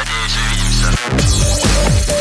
Надеюсь, увидимся.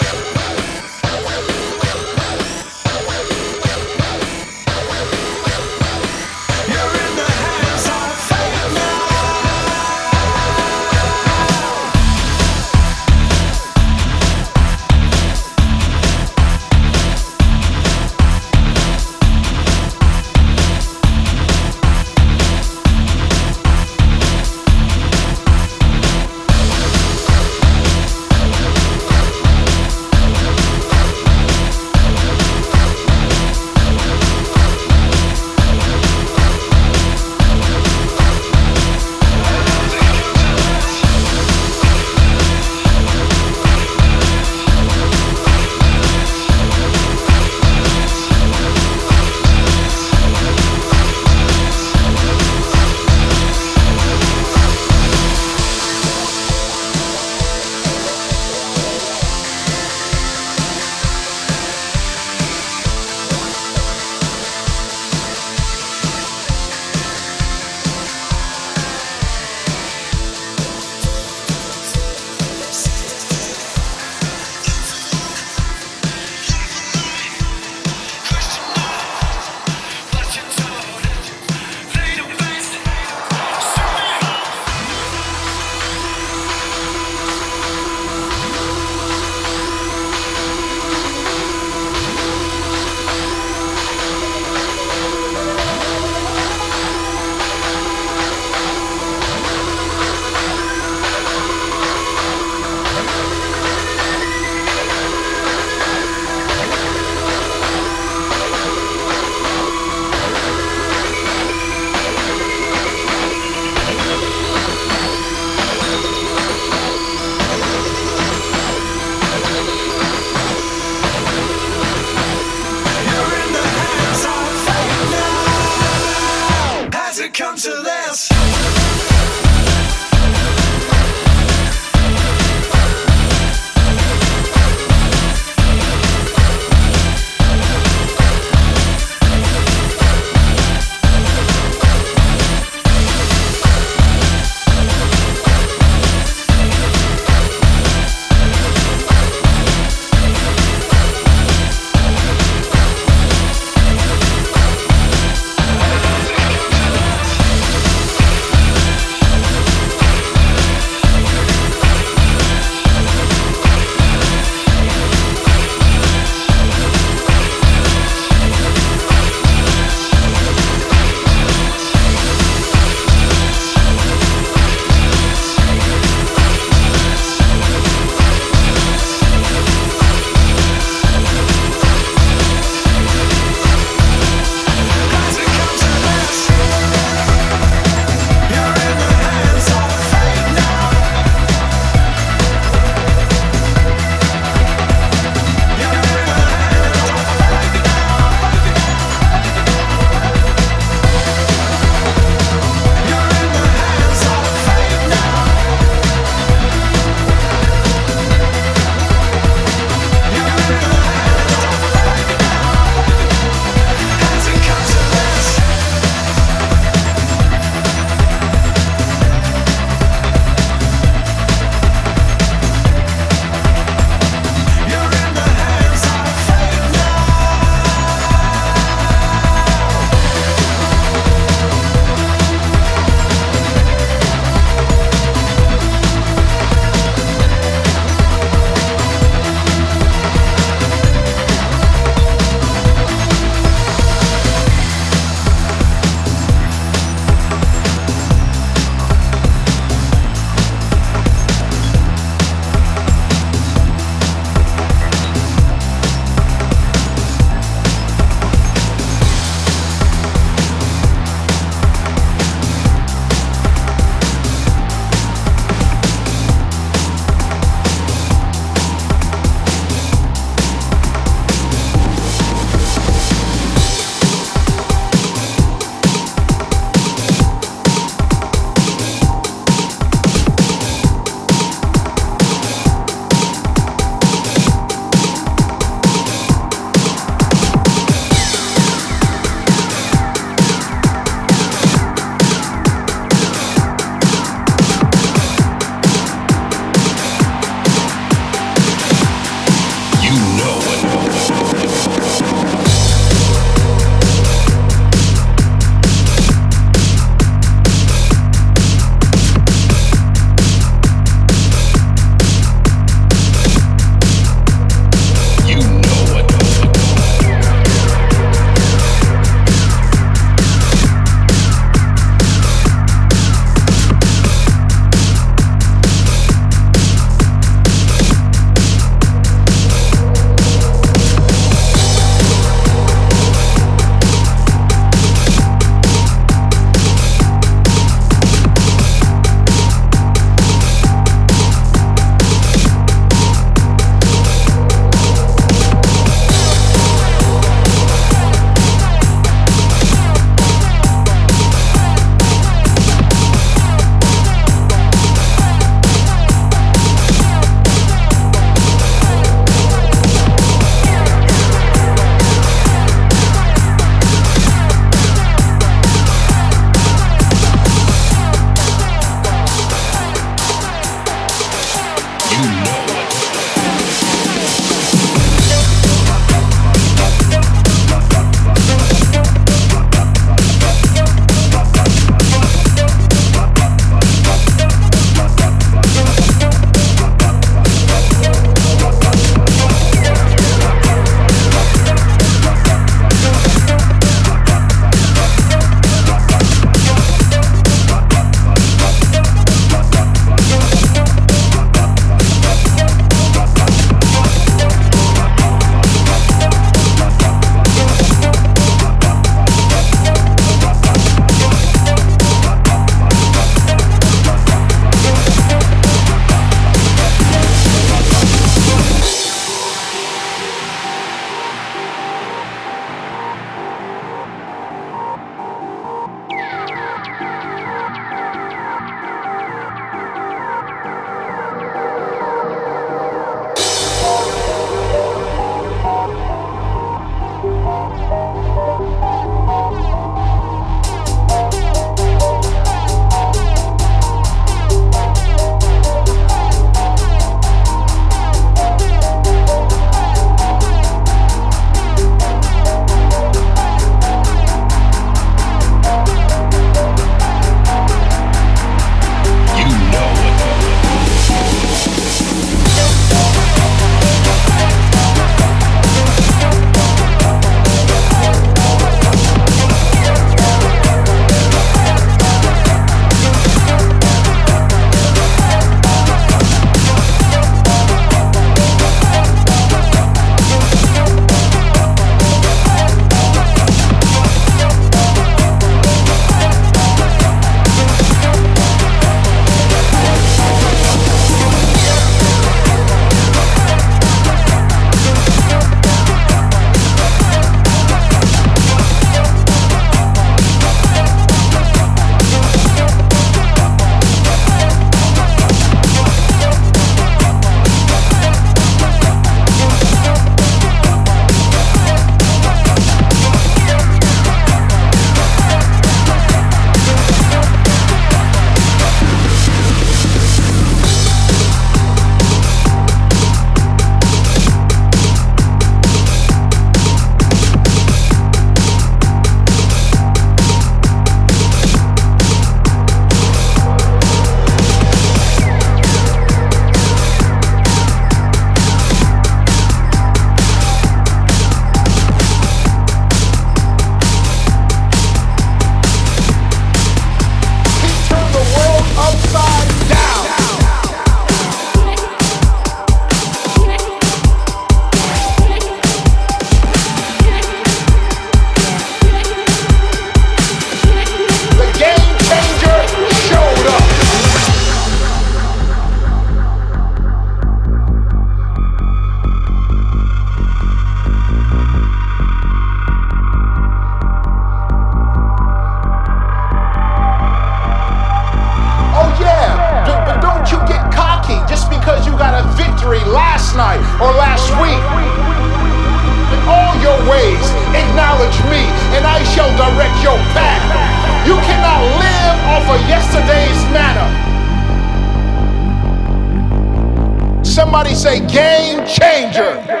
Somebody say game changer.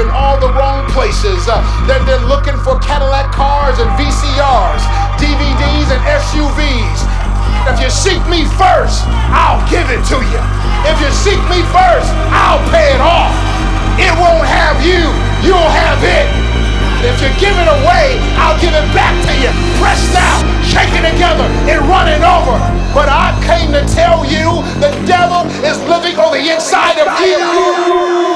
in all the wrong places. Uh, they're, they're looking for Cadillac cars and VCRs, DVDs and SUVs. If you seek me first, I'll give it to you. If you seek me first, I'll pay it off. It won't have you, you'll have it. If you give it away, I'll give it back to you. Pressed out, shaking together, and running over. But I came to tell you the devil is living on the inside of you.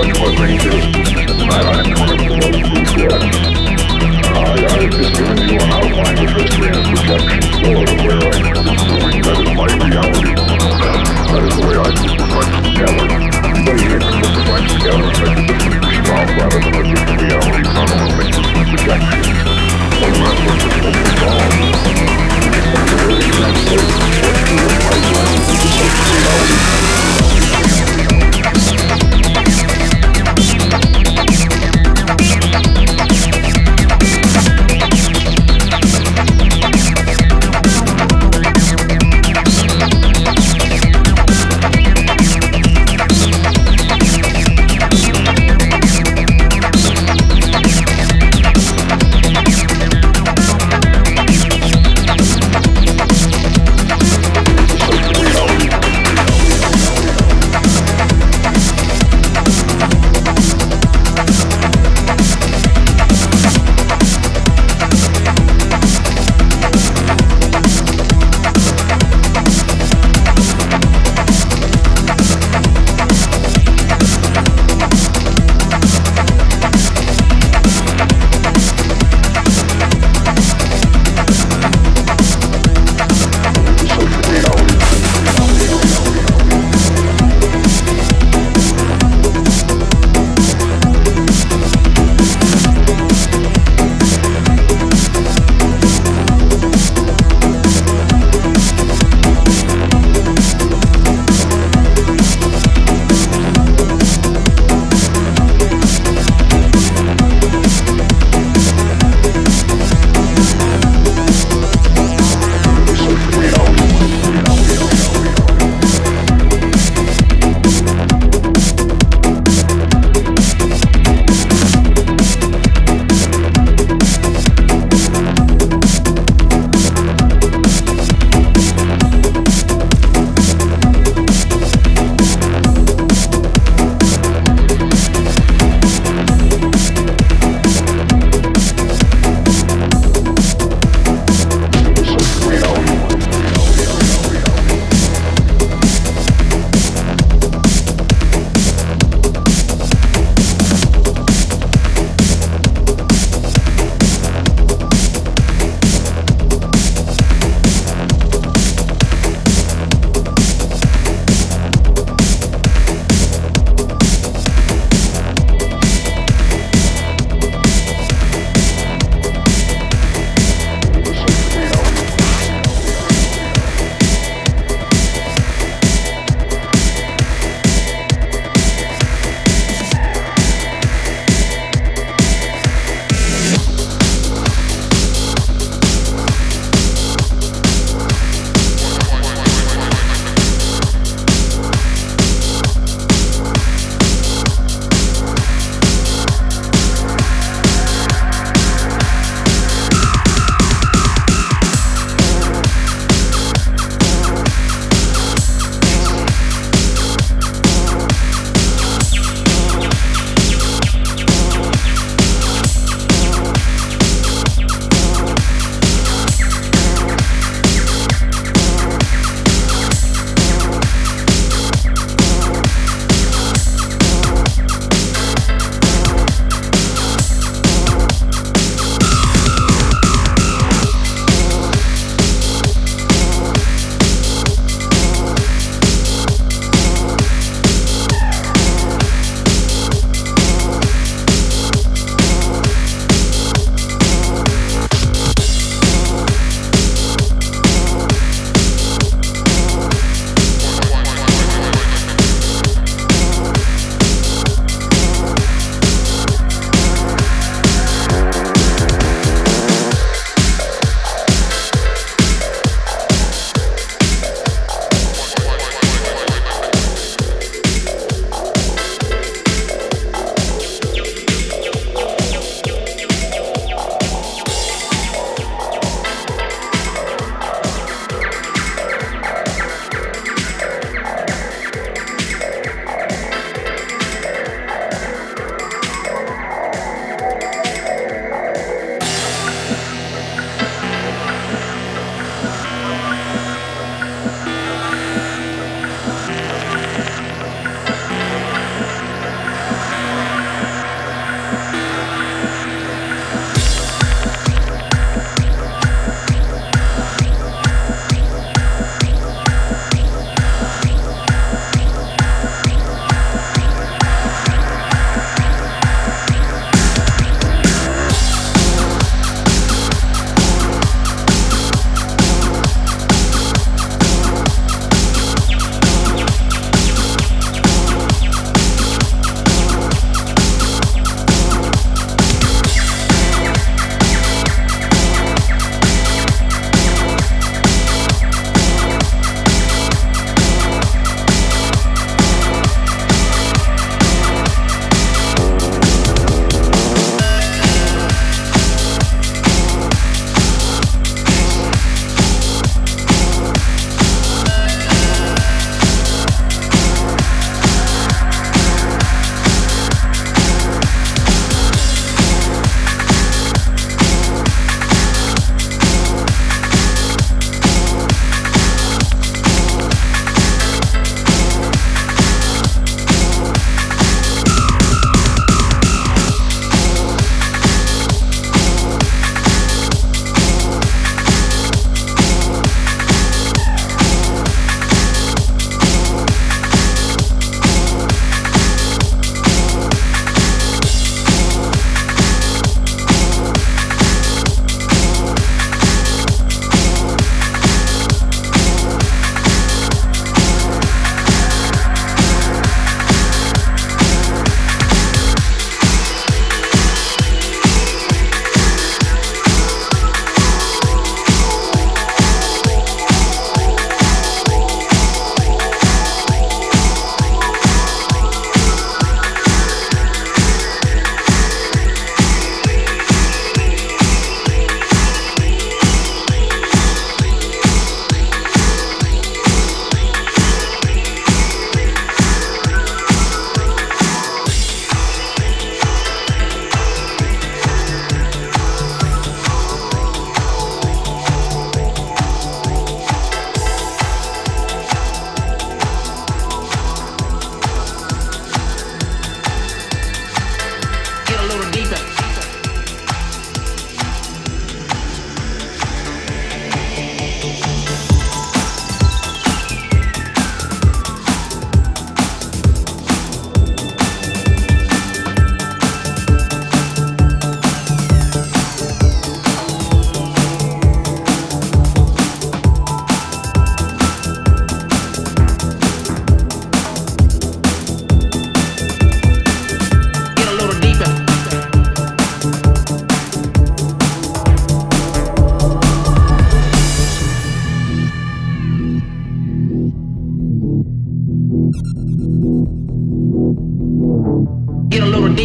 much more dangerous I am going to go through I, I've just given you an outline of history and projections full of where I am reality. That is the way I put reflects together. Everybody here can put reflects together and make a different reality. That's what this book is reality.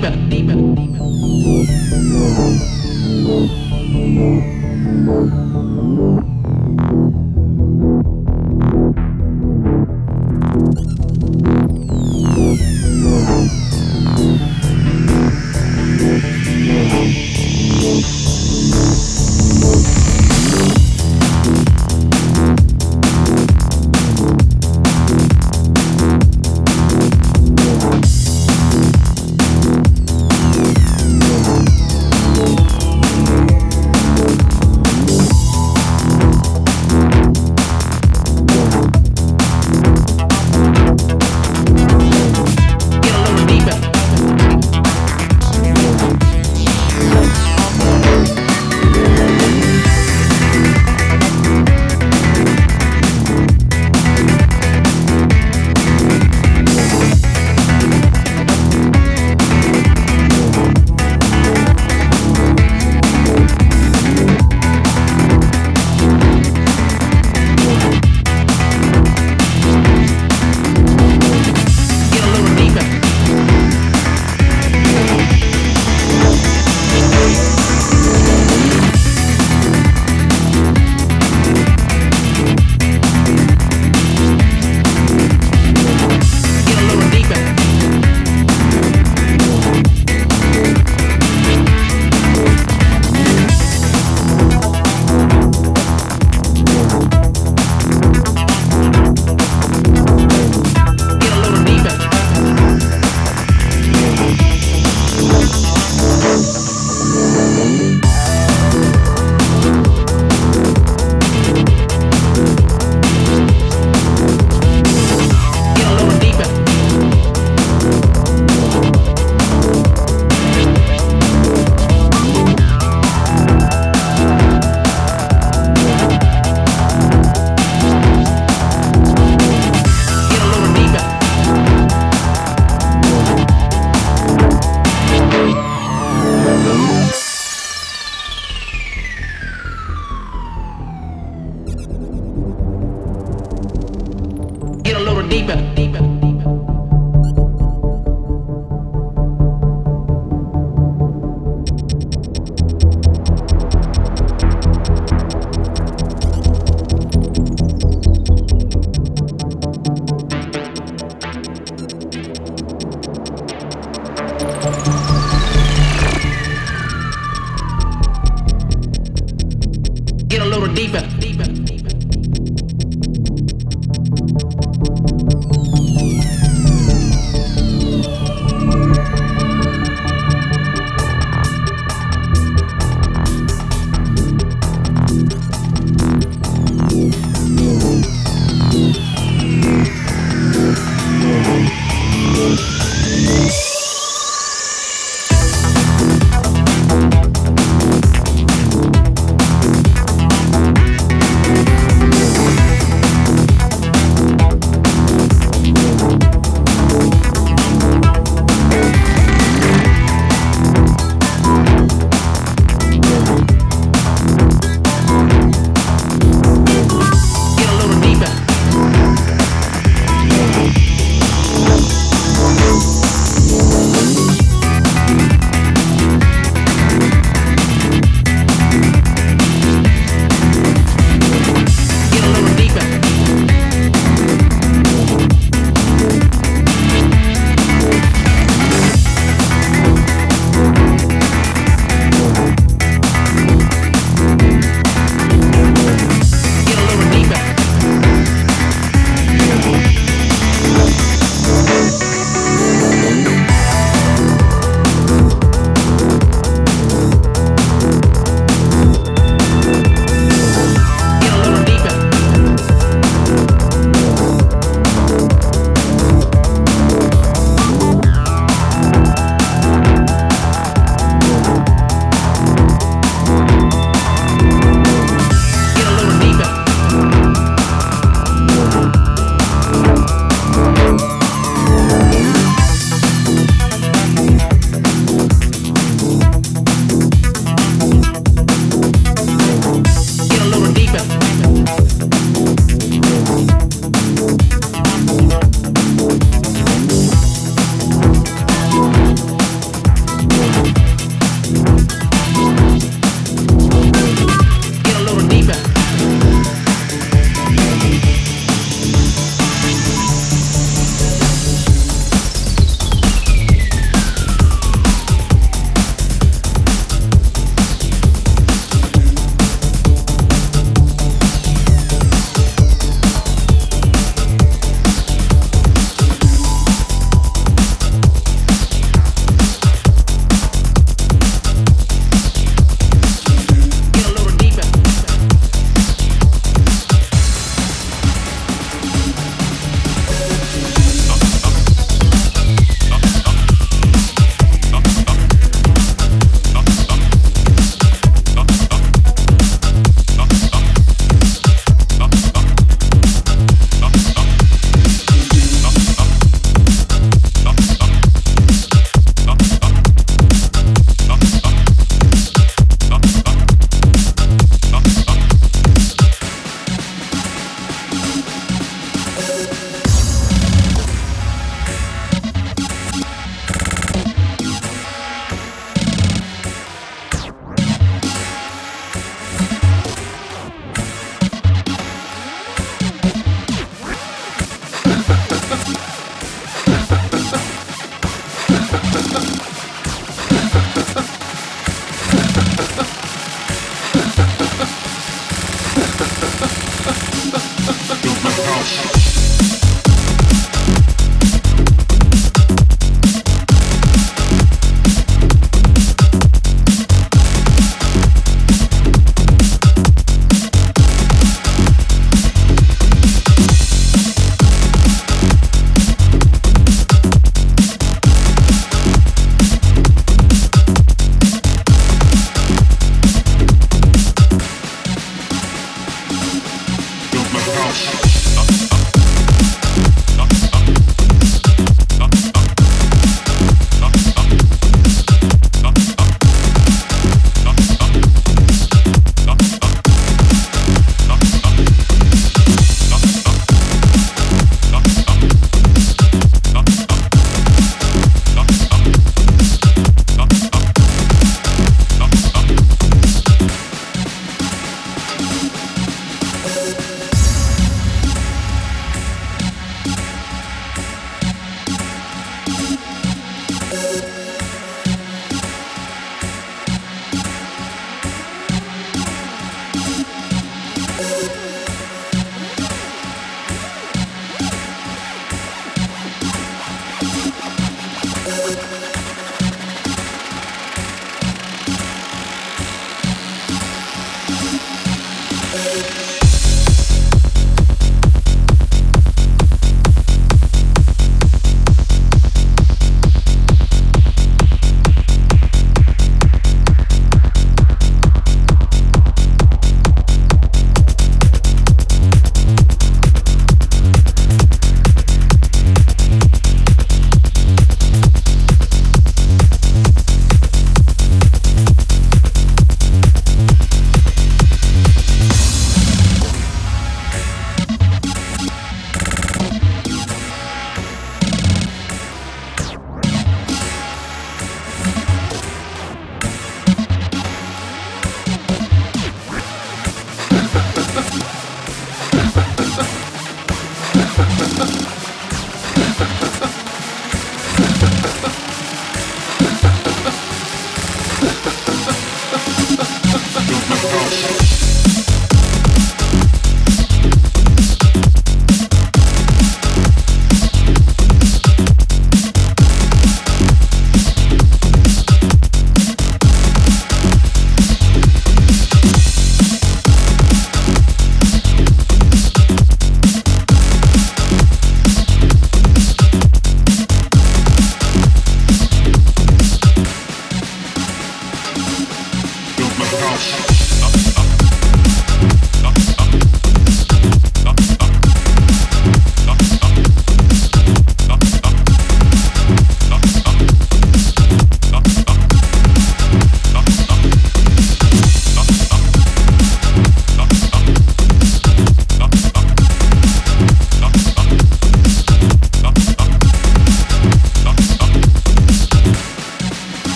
deeper, deeper, deeper.